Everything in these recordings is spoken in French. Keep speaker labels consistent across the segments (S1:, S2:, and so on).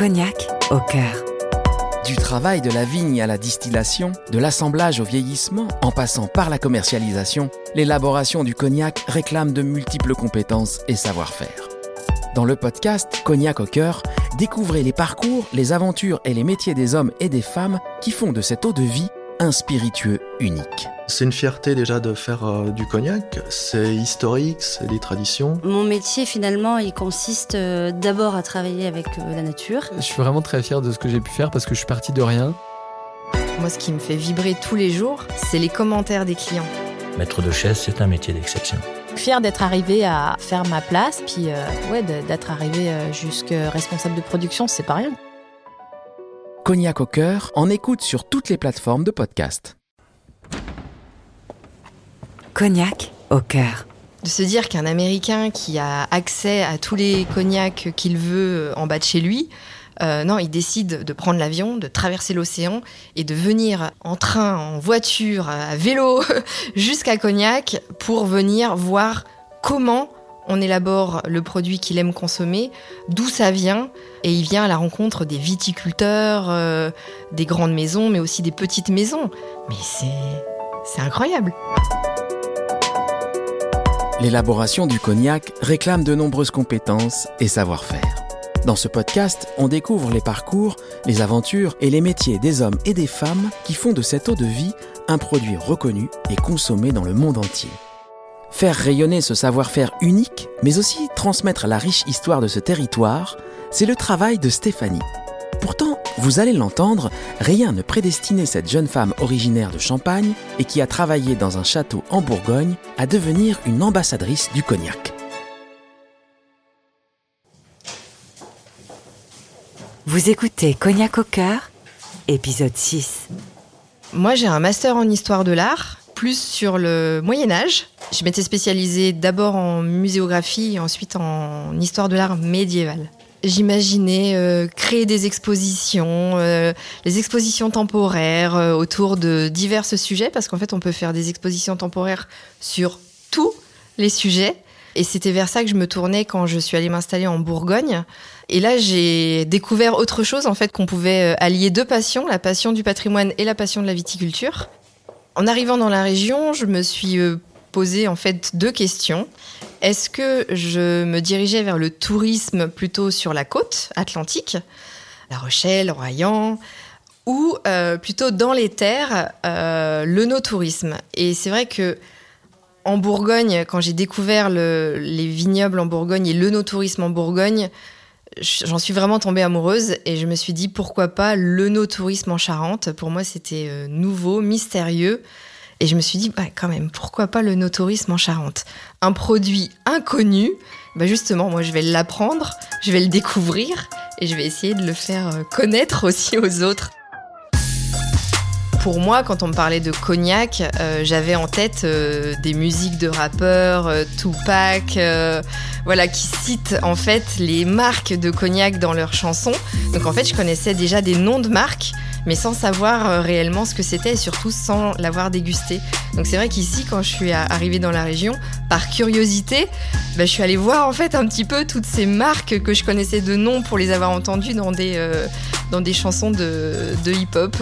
S1: Cognac au cœur.
S2: Du travail de la vigne à la distillation, de l'assemblage au vieillissement, en passant par la commercialisation, l'élaboration du cognac réclame de multiples compétences et savoir-faire. Dans le podcast Cognac au cœur, découvrez les parcours, les aventures et les métiers des hommes et des femmes qui font de cette eau de vie un spiritueux unique.
S3: C'est une fierté déjà de faire euh, du cognac, c'est historique, c'est des traditions.
S4: Mon métier finalement, il consiste euh, d'abord à travailler avec euh, la nature.
S5: Je suis vraiment très fier de ce que j'ai pu faire parce que je suis parti de rien.
S6: Moi, ce qui me fait vibrer tous les jours, c'est les commentaires des clients.
S7: Maître de chaise, c'est un métier d'exception.
S8: Fier d'être arrivé à faire ma place, puis ouais, d'être arrivé jusque responsable de production, c'est pas rien.
S2: Cognac au cœur, en écoute sur toutes les plateformes de podcast.
S1: Cognac au cœur.
S6: De se dire qu'un Américain qui a accès à tous les cognacs qu'il veut en bas de chez lui, euh, non, il décide de prendre l'avion, de traverser l'océan et de venir en train, en voiture, à vélo, jusqu'à Cognac pour venir voir comment on élabore le produit qu'il aime consommer, d'où ça vient, et il vient à la rencontre des viticulteurs, euh, des grandes maisons, mais aussi des petites maisons. Mais c'est incroyable.
S2: L'élaboration du cognac réclame de nombreuses compétences et savoir-faire. Dans ce podcast, on découvre les parcours, les aventures et les métiers des hommes et des femmes qui font de cette eau de vie un produit reconnu et consommé dans le monde entier. Faire rayonner ce savoir-faire unique, mais aussi transmettre la riche histoire de ce territoire, c'est le travail de Stéphanie. Vous allez l'entendre, rien ne prédestinait cette jeune femme originaire de Champagne et qui a travaillé dans un château en Bourgogne à devenir une ambassadrice du cognac.
S1: Vous écoutez Cognac au cœur, épisode 6.
S6: Moi, j'ai un master en histoire de l'art, plus sur le Moyen Âge. Je m'étais spécialisée d'abord en muséographie et ensuite en histoire de l'art médiéval. J'imaginais euh, créer des expositions, euh, les expositions temporaires euh, autour de divers sujets, parce qu'en fait, on peut faire des expositions temporaires sur tous les sujets. Et c'était vers ça que je me tournais quand je suis allée m'installer en Bourgogne. Et là, j'ai découvert autre chose, en fait, qu'on pouvait allier deux passions, la passion du patrimoine et la passion de la viticulture. En arrivant dans la région, je me suis posé en fait deux questions. Est-ce que je me dirigeais vers le tourisme plutôt sur la côte atlantique, La Rochelle, Royan, ou euh, plutôt dans les terres, euh, le no-tourisme? Et c'est vrai que en Bourgogne, quand j'ai découvert les vignobles en Bourgogne et le no-tourisme en Bourgogne, j'en suis vraiment tombée amoureuse et je me suis dit pourquoi pas le no-tourisme en Charente? Pour moi, c'était euh, nouveau, mystérieux. Et je me suis dit, bah, quand même, pourquoi pas le no-tourisme en Charente? Un produit inconnu, bah justement, moi je vais l'apprendre, je vais le découvrir et je vais essayer de le faire euh, connaître aussi aux autres. Pour moi, quand on me parlait de cognac, euh, j'avais en tête euh, des musiques de rappeurs, Tupac, voilà, qui citent en fait les marques de cognac dans leurs chansons. Donc en fait, je connaissais déjà des noms de marques, mais sans savoir euh, réellement ce que c'était et surtout sans l'avoir dégusté. Donc c'est vrai qu'ici, quand je suis arrivée dans la région, par curiosité, bah, je suis allée voir en fait un petit peu toutes ces marques que je connaissais de nom pour les avoir entendues dans des, euh, dans des chansons de, de hip-hop.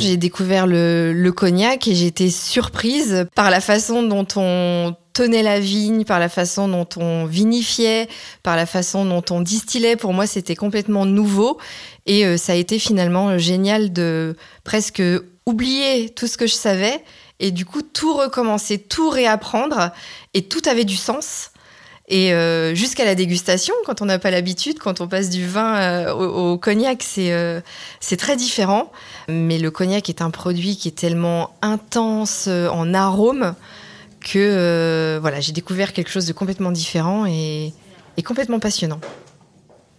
S6: J'ai découvert le, le, cognac et été surprise par la façon dont on tenait la vigne, par la façon dont on vinifiait, par la façon dont on distillait. Pour moi, c'était complètement nouveau et euh, ça a été finalement génial de presque oublier tout ce que je savais et du coup tout recommencer, tout réapprendre et tout avait du sens. Et euh, jusqu'à la dégustation, quand on n'a pas l'habitude, quand on passe du vin euh, au, cognac, c'est très différent. Mais le cognac est un produit qui est tellement intense en arôme que voilà, j'ai découvert quelque chose de complètement différent et, et complètement passionnant.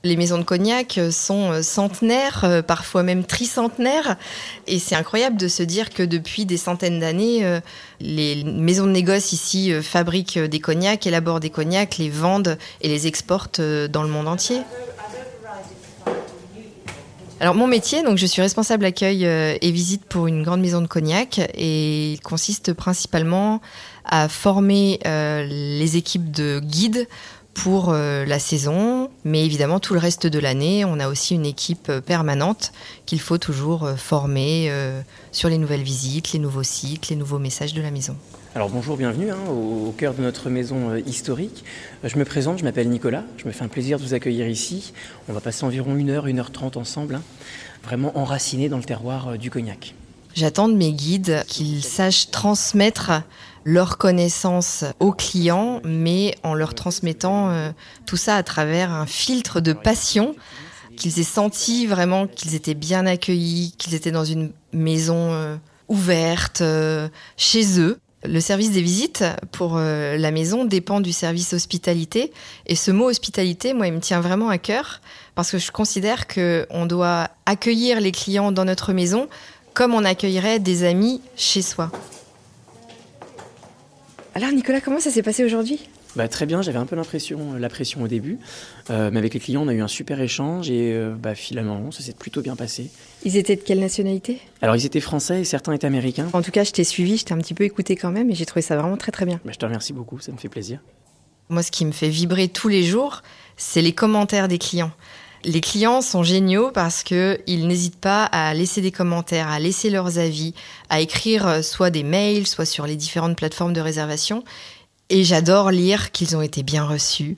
S6: Les maisons de cognac sont centenaires, parfois même tricentenaires. Et c'est incroyable de se dire que depuis des centaines d'années, les maisons de négoce ici fabriquent des cognacs, élaborent des cognacs, les vendent et les exportent dans le monde entier. Alors mon métier, donc je suis responsable accueil et visite pour une grande maison de cognac et il consiste principalement à former les équipes de guides pour euh, la saison, mais évidemment tout le reste de l'année, on a aussi une équipe euh, permanente qu'il faut toujours euh, former euh, sur les nouvelles visites, les nouveaux sites, les nouveaux messages de la maison.
S9: Alors bonjour, bienvenue hein, au, cœur de notre maison euh, historique. Euh, Je me présente, je m'appelle Nicolas, je me fais un plaisir de vous accueillir ici. On va passer environ une heure, une heure trente ensemble, hein, vraiment enracinés dans le terroir euh, du cognac.
S6: J'attends de mes guides qu'ils sachent transmettre leurs connaissances aux clients, mais en leur transmettant tout ça à travers un filtre de passion, qu'ils aient senti vraiment qu'ils étaient bien accueillis, qu'ils étaient dans une maison ouverte, chez eux. Le service des visites pour euh, la maison dépend du service hospitalité. Et ce mot hospitalité, moi, il me tient vraiment à cœur parce que je considère qu'on doit accueillir les clients dans notre maison comme on accueillerait des amis chez soi. Alors Nicolas, comment ça s'est passé aujourd'hui?
S9: Bah, très bien, j'avais un peu l'impression, la pression au début, euh, mais avec les clients on a eu un super échange et euh, bah, finalement ça s'est plutôt bien passé.
S6: Ils étaient de quelle nationalité?
S9: Alors ils étaient français et certains étaient américains.
S6: En tout cas, je t'ai suivi, je t'ai un petit peu écouté quand même et j'ai trouvé ça vraiment très très bien.
S9: Bah, je te remercie beaucoup, ça me fait plaisir.
S6: Moi, ce qui me fait vibrer tous les jours, c'est les commentaires des clients. Les clients sont géniaux parce que ils n'hésitent pas à laisser des commentaires, à laisser leurs avis, à écrire euh, soit des mails, soit sur les différentes plateformes de réservation. Et j'adore lire qu'ils ont été bien reçus.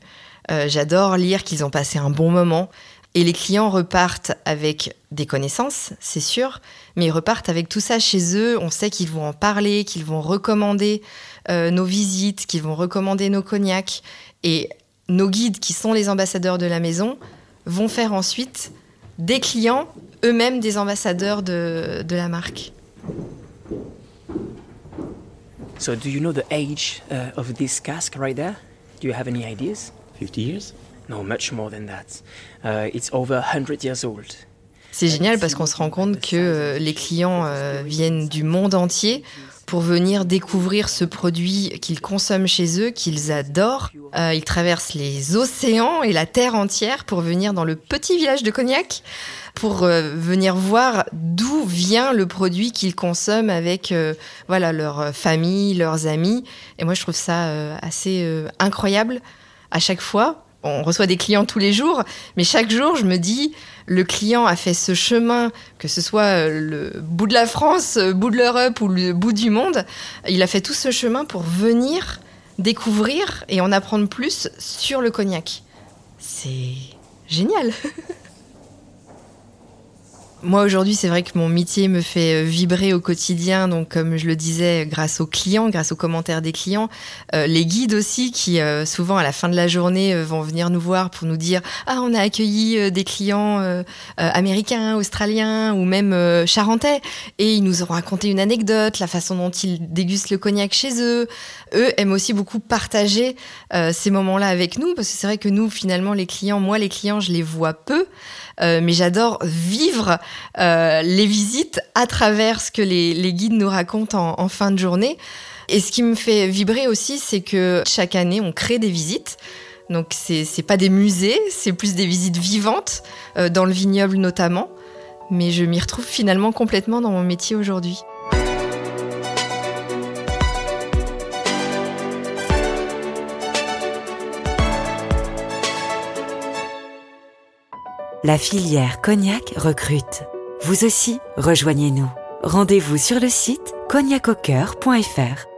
S6: Euh, j'adore lire qu'ils ont passé un bon moment. Et les clients repartent avec des connaissances, c'est sûr, mais ils repartent avec tout ça chez eux. On sait qu'ils vont en parler, qu'ils vont recommander euh, nos visites, qu'ils vont recommander nos cognacs. Et nos guides, qui sont les ambassadeurs de la maison, vont faire ensuite des clients, eux-mêmes des ambassadeurs de, de la marque.
S9: So do you know the age uh, of this cask right there? Do you have any ideas?
S7: 50 years?
S9: No, much more than that. Uh, it's over 100 years old.
S6: C'est génial parce qu'on se rend compte que euh, les clients euh, viennent du monde entier pour venir découvrir ce produit qu'ils consomment chez eux, qu'ils adorent. Euh, ils traversent les océans et la terre entière pour venir dans le petit village de Cognac, pour euh, venir voir d'où vient le produit qu'ils consomment avec euh, voilà leur famille, leurs amis. Et moi, je trouve ça assez incroyable à chaque fois. On reçoit des clients tous les jours, mais chaque jour, je me dis, le client a fait ce chemin, que ce soit euh, le bout de la France, le bout de l'Europe ou le bout du monde, il a fait tout ce chemin pour venir découvrir et en apprendre plus sur le cognac. C'est génial. Moi aujourd'hui, c'est vrai que mon métier me fait euh, vibrer au quotidien, donc comme je le disais, grâce aux clients, grâce aux commentaires des clients, Euh, les guides aussi qui euh, souvent à la fin de la journée vont venir nous voir pour nous dire ah on a accueilli des clients américains, australiens ou même charentais et ils nous ont raconté une anecdote, la façon dont ils dégustent le cognac chez eux. Eux aiment aussi beaucoup partager ces moments-là avec nous parce que c'est vrai que nous finalement les clients, moi les clients je les vois peu. Mais j'adore vivre euh, les visites à travers ce que les, guides nous racontent en, fin de journée. Et ce qui me fait vibrer aussi, c'est que chaque année, on crée des visites. Donc, c'est c'est pas des musées, c'est plus des visites vivantes, euh, dans le vignoble notamment. Mais je m'y retrouve finalement complètement dans mon métier aujourd'hui.
S1: La filière Cognac recrute. Vous aussi, rejoignez-nous. Rendez-vous sur le site cognacaucoeur.fr.